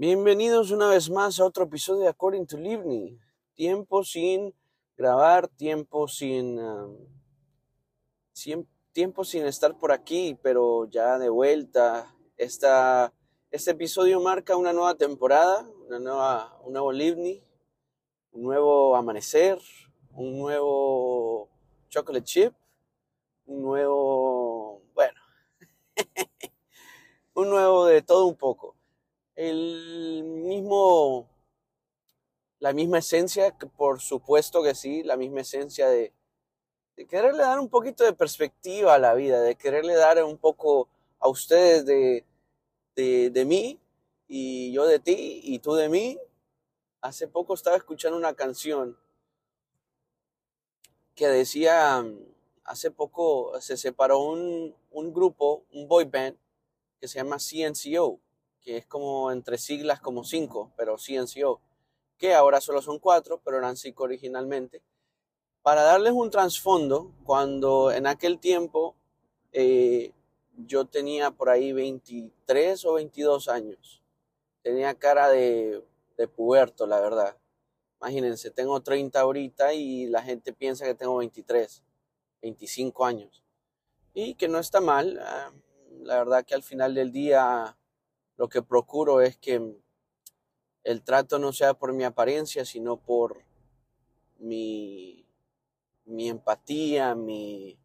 Bienvenidos una vez más a otro episodio de According to Livni. Tiempo sin grabar, tiempo sin, um, tiempo sin estar por aquí, pero ya de vuelta. Esta, este episodio marca una nueva temporada, una nueva, un nuevo Livni, un nuevo amanecer, un nuevo chocolate chip, un nuevo, bueno, un nuevo de todo un poco. El mismo, la misma esencia, por supuesto que sí, la misma esencia de, de quererle dar un poquito de perspectiva a la vida, de quererle dar un poco a ustedes de, de, de mí y yo de ti y tú de mí. Hace poco estaba escuchando una canción que decía, hace poco se separó un, un grupo, un boy band, que se llama CNCO, que es como entre siglas como cinco, pero CNCO, que ahora solo son cuatro, pero eran cinco originalmente. Para darles un trasfondo, cuando en aquel tiempo eh, yo tenía por ahí 23 o 22 años, tenía cara de, de puberto, la verdad. Imagínense, tengo 30 ahorita y la gente piensa que tengo 23, 25 años. Y que no está mal. ah, La verdad que al final del día lo que procuro es que el trato no sea por mi apariencia, sino por mi, mi empatía, mi,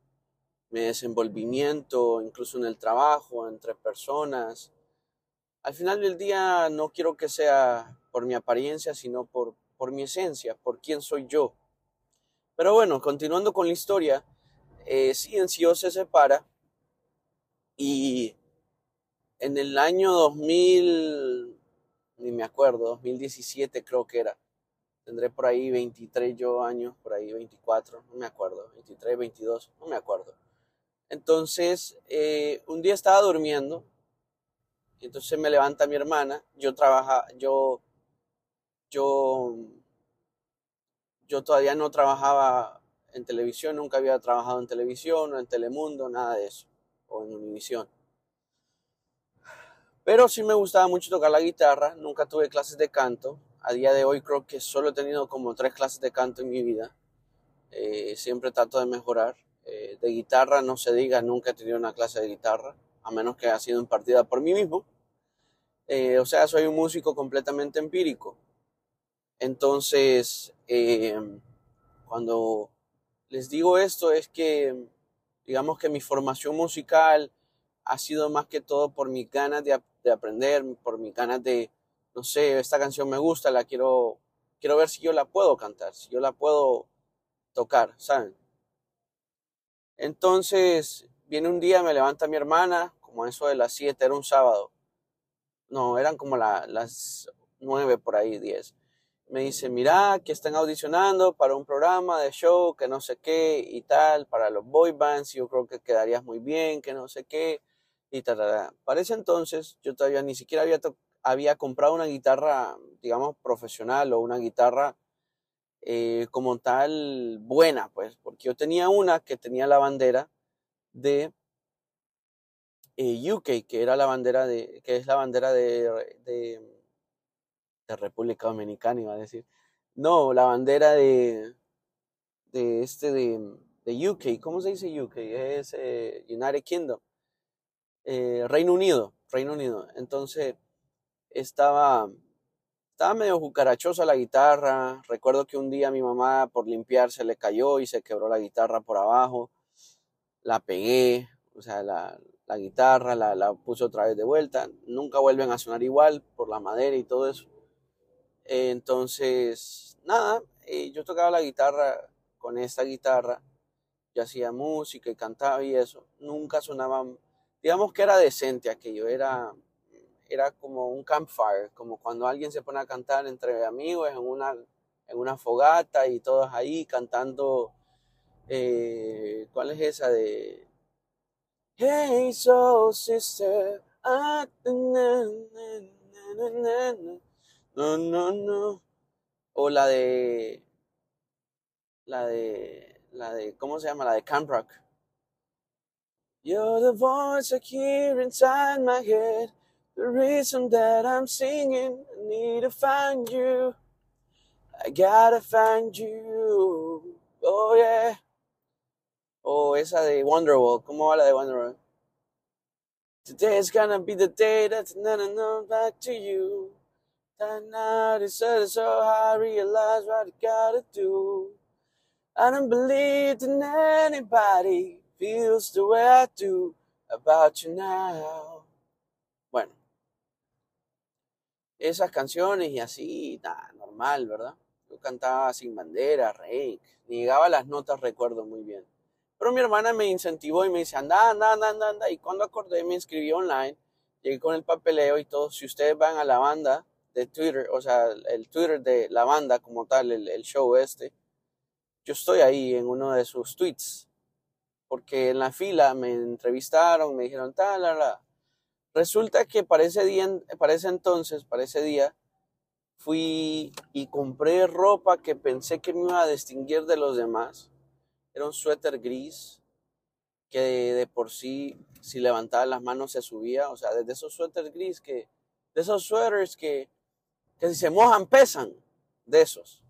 mi desenvolvimiento, incluso en el trabajo, entre personas. Al final del día no quiero que sea por mi apariencia, sino por, por mi esencia, por quién soy yo. Pero bueno, continuando con la historia, eh, CNCO se separa y en el año 2000, ni me acuerdo, 2017 creo que era, tendré por ahí 23 yo años, por ahí 24, no me acuerdo, 23, 22, no me acuerdo. Entonces, eh, un día estaba durmiendo y entonces me levanta mi hermana, yo trabaja, yo, yo, yo todavía no trabajaba en televisión, nunca había trabajado en televisión o en Telemundo, nada de eso, o en Univisión. Pero sí me gustaba mucho tocar la guitarra, nunca tuve clases de canto. A día de hoy creo que solo he tenido como tres clases de canto en mi vida. Eh, siempre trato de mejorar. Eh, de guitarra no se diga, nunca he tenido una clase de guitarra, a menos que haya sido impartida por mí mismo. Eh, o sea, soy un músico completamente empírico. Entonces, eh, cuando les digo esto es que, digamos que mi formación musical ha sido más que todo por mis ganas de, de aprender, por mis ganas de, no sé, esta canción me gusta, la quiero, quiero ver si yo la puedo cantar, si yo la puedo tocar, ¿saben? Entonces, viene un día, me levanta mi hermana, como eso de las 7, era un sábado. No, eran como la- las 9 por ahí, 10. Me dice, mira, que están audicionando para un programa de show, que no sé qué y tal, para los boy bands, yo creo que quedarías muy bien, que no sé qué, y tal. Para ese entonces, yo todavía ni siquiera había, había comprado una guitarra, digamos, profesional o una guitarra eh, como tal buena, pues, porque yo tenía una que tenía la bandera de eh, UK, que era la bandera de, que es la bandera de, de, República Dominicana, iba a decir. No, la bandera de, de este de, de UK, ¿cómo se dice UK? Es eh, United Kingdom, eh, Reino Unido, Reino Unido. Entonces estaba, estaba medio cucarachosa la guitarra. Recuerdo que un día mi mamá por limpiar se le cayó y se quebró la guitarra por abajo. La pegué, o sea, la, guitarra la, la puse otra vez de vuelta. Nunca vuelven a sonar igual por la madera y todo eso. Entonces, nada, eh, yo tocaba la guitarra con esta guitarra. Yo hacía música y cantaba y eso. Nunca sonaba, digamos que era decente aquello, era, era como un campfire, como cuando alguien se pone a cantar entre amigos en una, en una fogata y todos ahí cantando, eh, ¿cuál es esa de Hey Soul Sister? ah. No, no, no. O la de, la de, la de, ¿cómo se llama? La de Camp Rock. You're the voice I hear inside my head. The reason that I'm singing, I need to find you. I gotta find you. Oh yeah. Oh, esa de Wonderwall. ¿Cómo va la de Wonderwall? Today is gonna be the day that's never known back to you. That night is so, so I realize what I gotta do. I don't believe in anybody feels the way I do about you now. Bueno, esas canciones y así, nada, normal, ¿verdad? Yo cantaba sin bandera, rey, ni llegaba las notas, recuerdo muy bien. Pero mi hermana me incentivó y me dice, anda, anda, anda, anda, anda. Y cuando acordé, me inscribí online, llegué con el papeleo y todo. Si ustedes van a la banda de Twitter, o sea, el Twitter de la banda como tal, el show este, yo estoy ahí en uno de sus tweets. Porque en la fila me entrevistaron, me dijeron, tal, la, la. Resulta que para ese día, para ese entonces, para ese día, fui y compré ropa que pensé que me iba a distinguir de los demás. Era un suéter gris que de, por sí, si levantaba las manos se subía. O sea, de esos suéteres gris que, de esos suéteres que, que si se mojan pesan, de esos.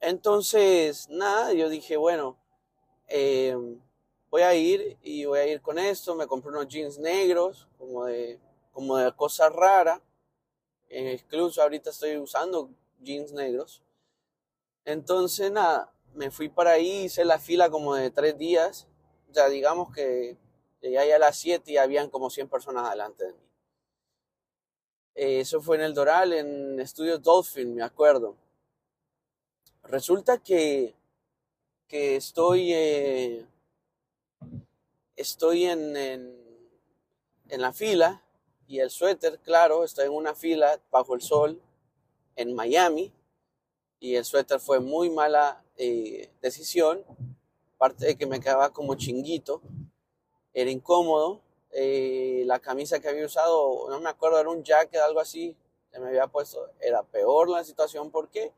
Entonces, nada, yo dije, bueno, eh, voy a ir y voy a ir con esto. Me compré unos jeans negros, como de, como de cosa rara. incluso ahorita estoy usando jeans negros. Entonces, nada, me fui para ahí, hice la fila como de tres días. Ya digamos que llegué a las 7 y habían como 100 personas delante de mí. Eh, eso fue en el Doral, en Estudio Dolphin, me acuerdo. Resulta que, que estoy, eh, estoy en, en, la fila y el suéter, claro, estoy en una fila bajo el sol en Miami y el suéter fue muy mala eh, decisión, aparte de que me quedaba como chinguito, era incómodo, eh, la camisa que había usado, no me acuerdo, era un jacket, algo así, que me había puesto, era peor la situación, ¿por qué?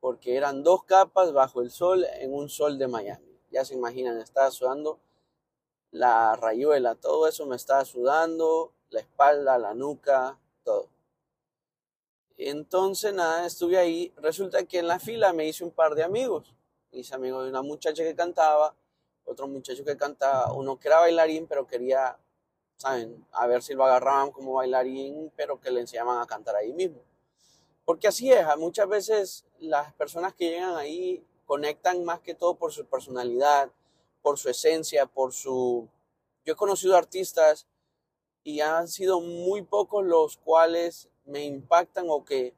Porque eran dos capas bajo el sol en un sol de Miami. Ya se imaginan, estaba sudando la rayuela, todo eso me estaba sudando, la espalda, la nuca, todo. Entonces, nada, estuve ahí. Resulta que en la fila me hice un par de amigos. Me hice amigo de una muchacha que cantaba, otro muchacho que cantaba, uno que era bailarín, pero quería, ¿saben? A ver si lo agarraban como bailarín, pero que le enseñaban a cantar ahí mismo. Porque así es, muchas veces las personas que llegan ahí conectan más que todo por su personalidad, por su esencia, por su... Yo he conocido artistas y han sido muy pocos los cuales me impactan o que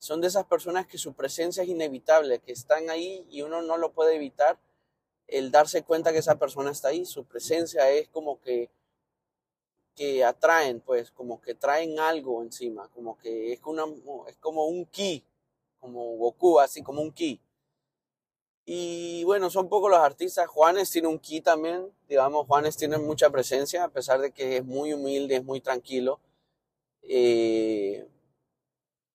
son de esas personas que su presencia es inevitable, que están ahí y uno no lo puede evitar el darse cuenta que esa persona está ahí, su presencia es como que que atraen, pues, como que traen algo encima, como que es, una, es como un ki, como Goku, así como un ki. Y bueno, son pocos los artistas. Juanes tiene un ki también, digamos, Juanes tiene mucha presencia, a pesar de que es muy humilde, es muy tranquilo. Eh,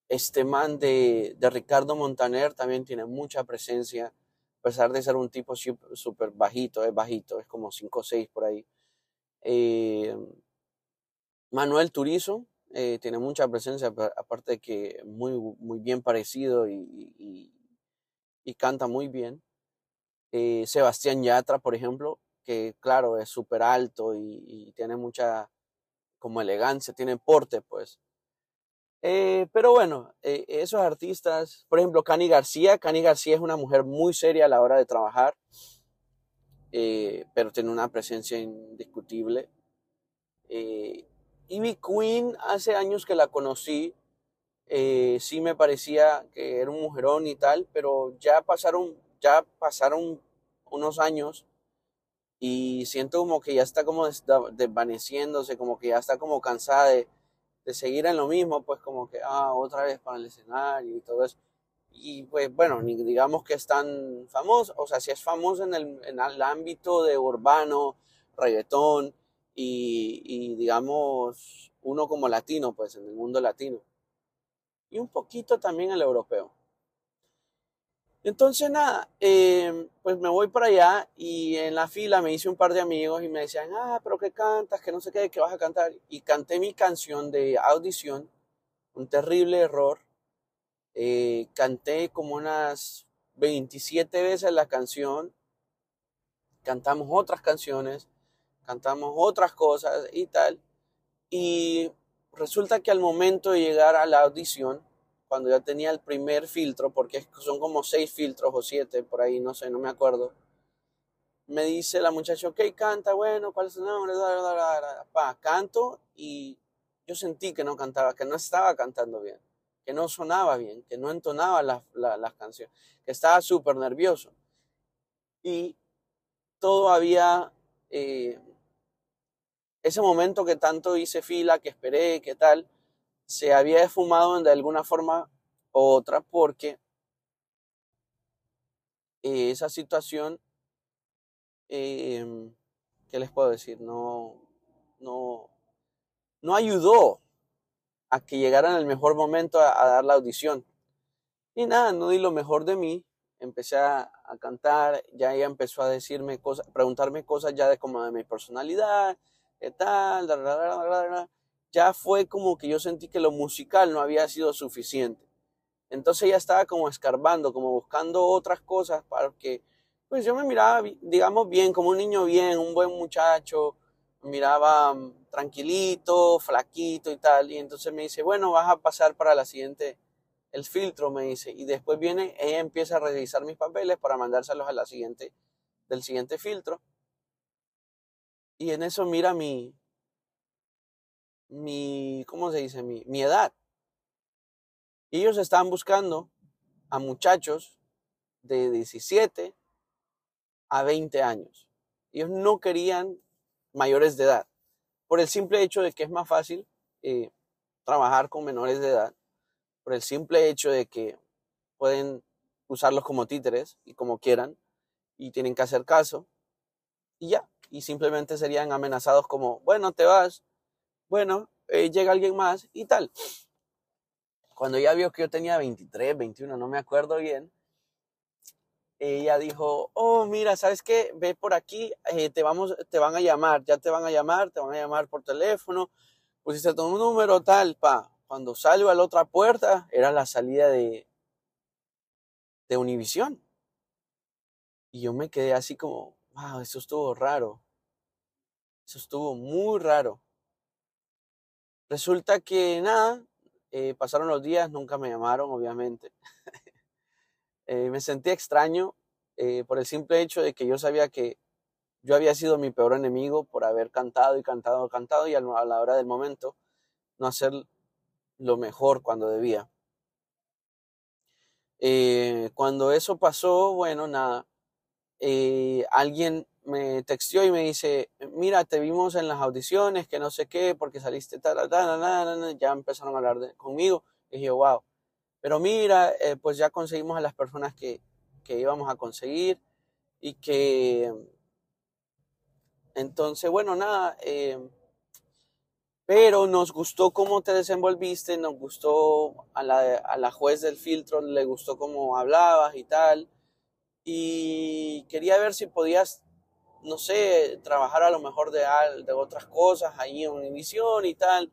este man de, de, Ricardo Montaner también tiene mucha presencia, a pesar de ser un tipo súper bajito, es bajito, es como 5 o 6 por ahí. Eh, Manuel Turizo eh, tiene mucha presencia, aparte de que muy, muy bien parecido y, y, canta muy bien. Eh, Sebastián Yatra, por ejemplo, que claro, es súper alto y, tiene mucha como elegancia, tiene porte, pues. Eh, pero bueno, eh, esos artistas, por ejemplo, Cani García, Cani García es una mujer muy seria a la hora de trabajar, pero tiene una presencia indiscutible. Ivy Queen, hace años que la conocí, sí me parecía que era un mujerón y tal, pero ya pasaron, ya pasaron unos años y siento como que ya está como desvaneciéndose, como que ya está como cansada de de seguir en lo mismo, pues como que, ah, otra vez para el escenario y todo eso. Y pues bueno, ni digamos que es tan famoso, o sea, si es famoso en el, en el ámbito de urbano, reggaetón y, digamos uno como latino, pues en el mundo latino. Y un poquito también el europeo. Entonces, nada, eh, pues me voy para allá y en la fila me hice un par de amigos y me decían, ah, pero ¿qué cantas? Que no sé qué, que vas a cantar. Y canté mi canción de audición, un terrible error. Eh, canté como unas 27 veces la canción, cantamos otras canciones, cantamos otras cosas y tal. Y resulta que al momento de llegar a la audición, cuando ya tenía el primer filtro, porque son como seis filtros o siete, por ahí, no sé, no me acuerdo. Me dice la muchacha, ok, canta, bueno, ¿cuál es su nombre? Pa, canto y yo sentí que no cantaba, que no estaba cantando bien, que no sonaba bien, que no entonaba las, las canciones, que estaba súper nervioso. Y todo había, eh, ese momento que tanto hice fila, que esperé, que tal, se había esfumado de alguna forma u otra porque eh, esa situación, em, ¿qué les puedo decir? No, no, no ayudó a que llegara en el mejor momento a, dar la audición. Y nada, no di lo mejor de mí. Empecé a, cantar, ya ella empezó a decirme cosas, preguntarme cosas ya de como de mi personalidad, qué tal, ya fue como que yo sentí que lo musical no había sido suficiente. Entonces ya estaba como escarbando, como buscando otras cosas para que, pues yo me miraba, digamos, bien, como un niño bien, un buen muchacho, miraba mm, tranquilito, flaquito y tal. Y entonces me dice, bueno, vas a pasar para la siguiente, el filtro, me dice. Y después viene, ella empieza a revisar mis papeles para mandárselos a la siguiente, del siguiente filtro. Y en eso mira mi, mi, ¿cómo se dice? Mi, mi edad. ellos estaban buscando a muchachos de 17 a 20 años. Ellos no querían mayores de edad, por el simple hecho de que es más fácil eh, trabajar con menores de edad, por el simple hecho de que pueden usarlos como títeres y como quieran, y tienen que hacer caso, y ya, y simplemente serían amenazados como, bueno, te vas, bueno, eh, llega alguien más y tal. Cuando ella vio que yo tenía 23, 21, no me acuerdo bien, ella dijo, oh, mira, ¿sabes qué? Ve por aquí, eh, te, vamos, te van a llamar, ya te van a llamar, te van a llamar por teléfono, pusiste tu número, tal, pa. Cuando salgo a la otra puerta, era la salida de, de Univisión. Y yo me quedé así como, wow, eso estuvo raro. Eso estuvo muy raro. Resulta que nada, eh, pasaron los días, nunca me llamaron, obviamente. Eh, me sentí extraño eh, por el simple hecho de que yo sabía que yo había sido mi peor enemigo por haber cantado y cantado, cantado y a la hora del momento no hacer lo mejor cuando debía. cuando eso pasó, bueno, nada, alguien me textió y me dice, mira, te vimos en las audiciones, que no sé qué, porque saliste tal, tal, tal, ya empezaron a hablar conmigo. Y dije, wow. Pero mira, eh, pues ya conseguimos a las personas que, que íbamos a conseguir y que... Entonces, bueno, nada, eh, pero nos gustó cómo te desenvolviste, nos gustó a la, a la juez del filtro, le gustó cómo hablabas y tal. Y quería ver si podías no sé, trabajar a lo mejor de, de otras cosas ahí en Univision y tal.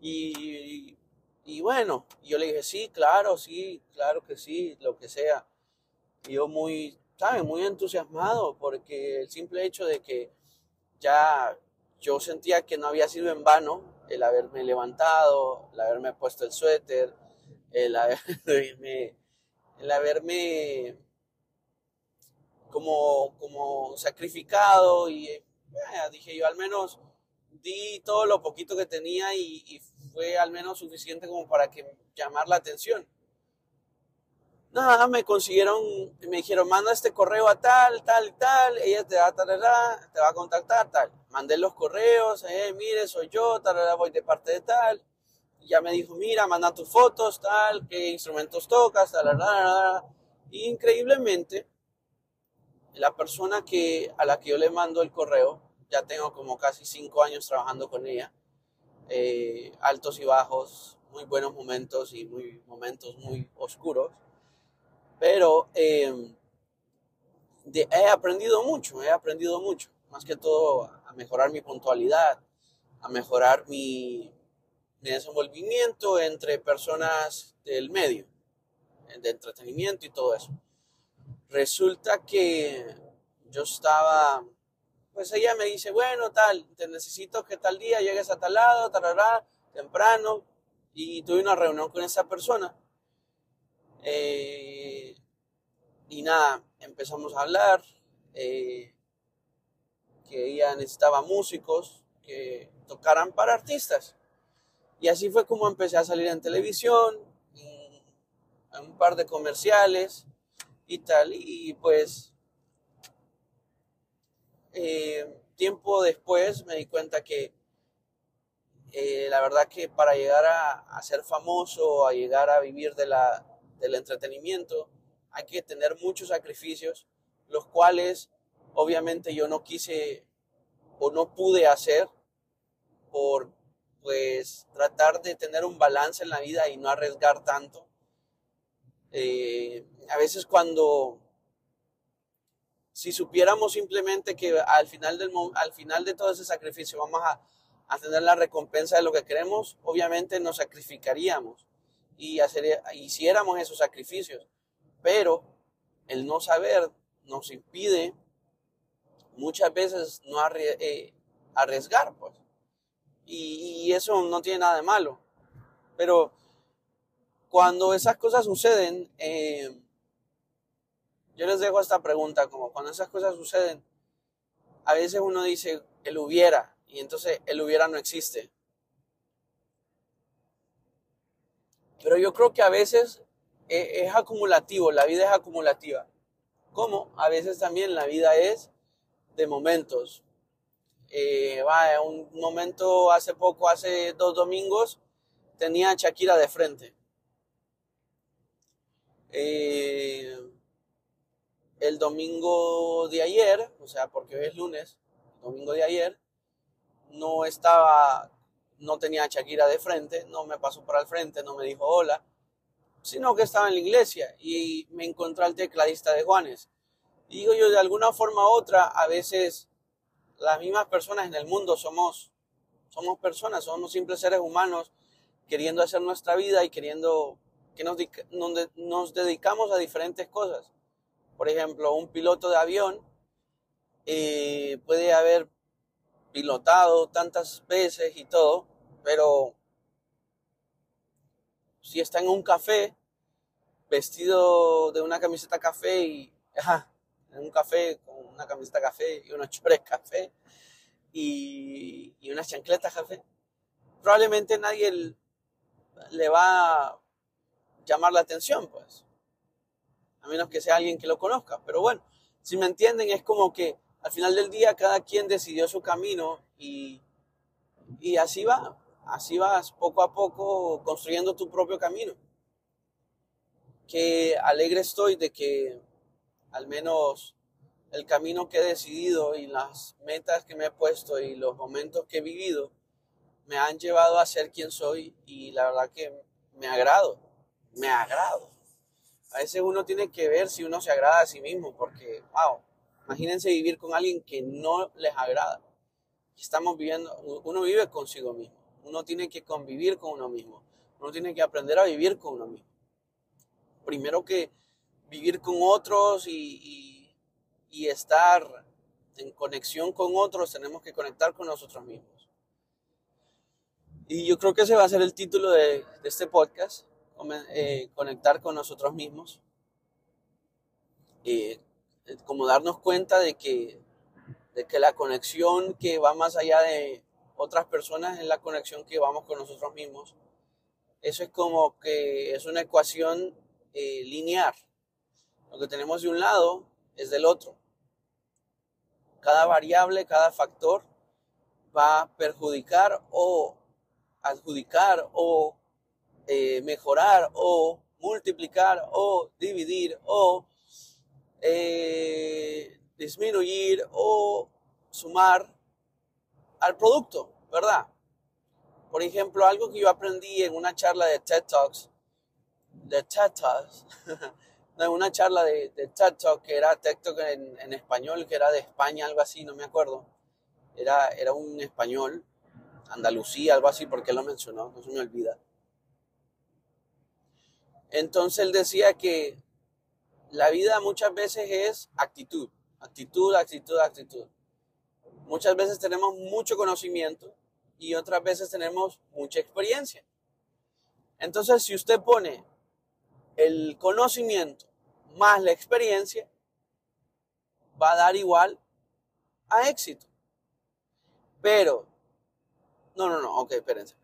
Y, y, bueno, yo le dije, sí, claro, sí, claro que sí, lo que sea. Y yo muy, ¿sabes? Muy entusiasmado porque el simple hecho de que ya yo sentía que no había sido en vano el haberme levantado, el haberme puesto el suéter, el haberme, el haberme como, como sacrificado y eh, dije yo al menos di todo lo poquito que tenía y, fue al menos suficiente como para que llamar la atención. Nada, me consiguieron, me dijeron, manda este correo a tal, tal y tal, ella te va, tal, te va a contactar, tal. Mandé los correos, eh, mire, soy yo, tal, voy de parte de tal. ya me dijo, mira, manda tus fotos, tal, qué instrumentos tocas, tal, increíblemente, la persona que, a la que yo le mando el correo, ya tengo como casi cinco años trabajando con ella, eh, altos y bajos, muy buenos momentos y muy momentos muy oscuros. Pero em, he aprendido mucho, he aprendido mucho. Más que todo a mejorar mi puntualidad, a mejorar mi, mi desenvolvimiento entre personas del medio, de entretenimiento y todo eso. Resulta que yo estaba, pues ella me dice, bueno, tal, te necesito que tal día llegues a tal lado, tarará, temprano, y tuve una reunión con esa persona. Eh, y nada, empezamos a hablar, eh, que ella necesitaba músicos que tocaran para artistas. Y así fue como empecé a salir en televisión, en un par de comerciales y tal. Y pues eh, tiempo después me di cuenta que eh, la verdad que para llegar a, ser famoso, a llegar a vivir de la, del entretenimiento, hay que tener muchos sacrificios, los cuales obviamente yo no quise o no pude hacer por pues tratar de tener un balance en la vida y no arriesgar tanto. Eh, a veces cuando, si supiéramos simplemente que al final, del, al final de todo ese sacrificio vamos a, a tener la recompensa de lo que queremos, obviamente nos sacrificaríamos y hacer, hiciéramos esos sacrificios. Pero el no saber nos impide muchas veces no eh, arriesgar, pues y, eso no tiene nada de malo. Pero cuando esas cosas suceden, eh, yo les dejo esta pregunta, como cuando esas cosas suceden, a veces uno dice, el hubiera, y entonces el hubiera no existe. Pero yo creo que a veces e, es acumulativo, la vida es acumulativa. Como a veces también la vida es de momentos. Eh, un momento hace poco, hace dos domingos, tenía a Shakira de frente. Eh, el domingo de ayer, o sea, porque hoy es lunes, domingo de ayer, no estaba, no tenía a Shakira de frente, no me pasó por al frente, no me dijo hola, sino que estaba en la iglesia y me encontré al tecladista de Juanes. Digo yo, de alguna forma u otra, a veces las mismas personas en el mundo somos, somos personas, somos simples seres humanos queriendo hacer nuestra vida y queriendo que nos, nos dedicamos a diferentes cosas. Por ejemplo, un piloto de avión eh, puede haber pilotado tantas veces y todo, pero si está en un café, vestido de una camiseta café y, en un café con una camiseta café y unos chores café y, y unas chancletas café, probablemente nadie le va llamar la atención, pues. A menos que sea alguien que lo conozca. Pero bueno, si me entienden, es como que al final del día cada quien decidió su camino y, y así va. Así vas poco a poco construyendo tu propio camino. Que alegre estoy de que al menos el camino que he decidido y las metas que me he puesto y los momentos que he vivido me han llevado a ser quien soy y la verdad que me agrado, me agrado. A veces uno tiene que ver si uno se agrada a sí mismo porque, wow, imagínense vivir con alguien que no les agrada. Estamos viviendo, uno vive consigo mismo, uno tiene que convivir con uno mismo, uno tiene que aprender a vivir con uno mismo. Primero que vivir con otros y, y, estar en conexión con otros, tenemos que conectar con nosotros mismos. Y yo creo que ese va a ser el título de, de este podcast, eh, conectar con nosotros mismos. Eh, como darnos cuenta de que, de que la conexión que va más allá de otras personas es la conexión que vamos con nosotros mismos. Eso es como que es una ecuación eh, lineal. Lo que tenemos de un lado es del otro. Cada variable, cada factor va a perjudicar o adjudicar o eh, mejorar o multiplicar o dividir o eh, disminuir o sumar al producto, ¿verdad? Por ejemplo, algo que yo aprendí en una charla de TED Talks, de TED Talks, no, una charla de, TED Talk, que era TED Talk en, español, que era de España, algo así, no me acuerdo. Era, era un español, Andalucía, algo así, porque lo mencionó, no se me olvida. Entonces él decía que la vida muchas veces es actitud, actitud, actitud, actitud. Muchas veces tenemos mucho conocimiento y otras veces tenemos mucha experiencia. Entonces, si usted pone el conocimiento más la experiencia, va a dar igual a éxito. Pero, no, no, no, ok, espérense.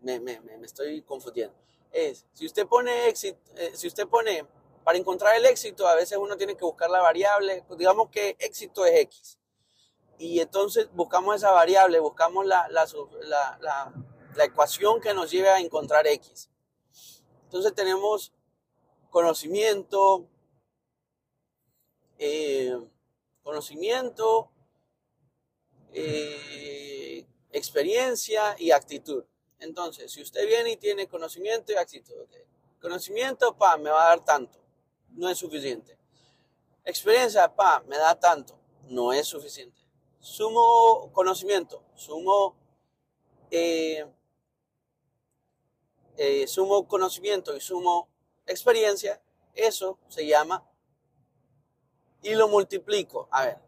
Me, me, me estoy confundiendo. Es, si usted pone éxito, eh, si usted pone, para encontrar el éxito, a veces uno tiene que buscar la variable, digamos que éxito es X. Y entonces buscamos esa variable, buscamos la, la, la, la ecuación que nos lleve a encontrar X. Entonces tenemos conocimiento, eh, conocimiento, eh, experiencia y actitud. Entonces, si usted viene y tiene conocimiento y actitud, conocimiento, pa, me va a dar tanto, no es suficiente. Experiencia, pa, me da tanto, no es suficiente. Sumo conocimiento, sumo, eh, sumo conocimiento y sumo experiencia, eso se llama y lo multiplico. A ver,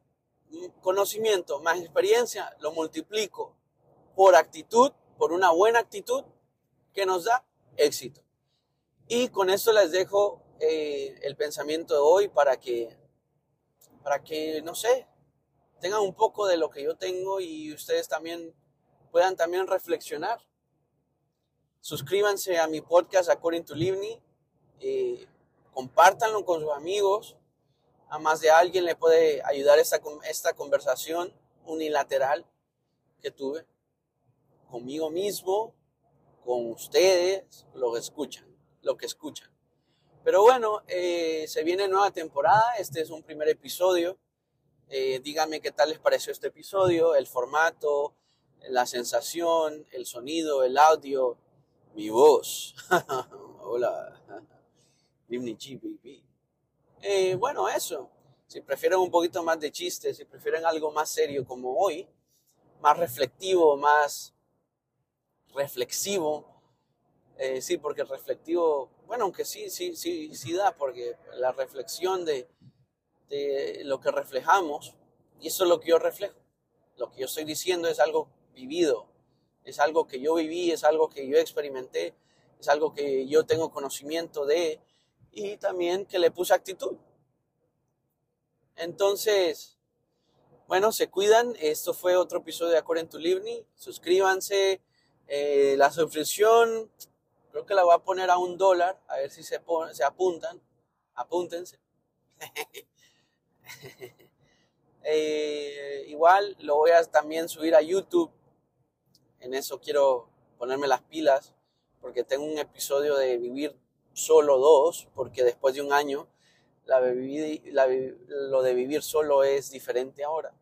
conocimiento más experiencia lo multiplico por actitud, por una buena actitud que nos da éxito. Y con esto les dejo eh, el pensamiento de hoy para que, para que, no sé, tengan un poco de lo que yo tengo y ustedes también puedan también reflexionar. Suscríbanse a mi podcast According to Livni eh, compártanlo con sus amigos. A más de alguien le puede ayudar esta, esta conversación unilateral que tuve conmigo mismo, con ustedes, lo que escuchan, lo que escuchan. Pero bueno, eh, se viene nueva temporada, este es un primer episodio. Eh, díganme qué tal les pareció este episodio, el formato, la sensación, el sonido, el audio, mi voz. Hola. Eh, bueno, eso. Si prefieren un poquito más de chiste, si prefieren algo más serio como hoy, más reflectivo, más reflexivo. Eh, sí, porque reflectivo, bueno, aunque sí, sí, sí, sí da, porque la reflexión de, de lo que reflejamos, y eso es lo que yo reflejo. Lo que yo estoy diciendo es algo vivido, es algo que yo viví, es algo que yo experimenté, es algo que yo tengo conocimiento de, y también que le puse actitud. Entonces, bueno, se cuidan. Esto fue otro episodio de According to Livni. Suscríbanse. Eh, la suscripción, creo que la voy a poner a un dólar. A ver si se, apuntan. Apúntense. Eh, igual lo voy a también subir a YouTube. En eso quiero ponerme las pilas porque tengo un episodio de vivir solo dos, porque después de un año la, lo de vivir solo es diferente ahora.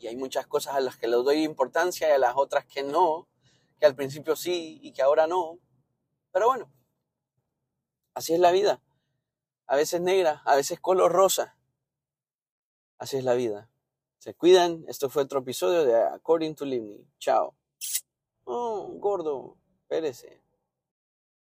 Y hay muchas cosas a las que le doy importancia y a las otras que no, que al principio sí y que ahora no. Pero bueno, así es la vida. A veces negra, a veces color rosa. Así es la vida. Se cuidan. Esto fue otro episodio de According to Livni. Chao. Oh, gordo, espérese.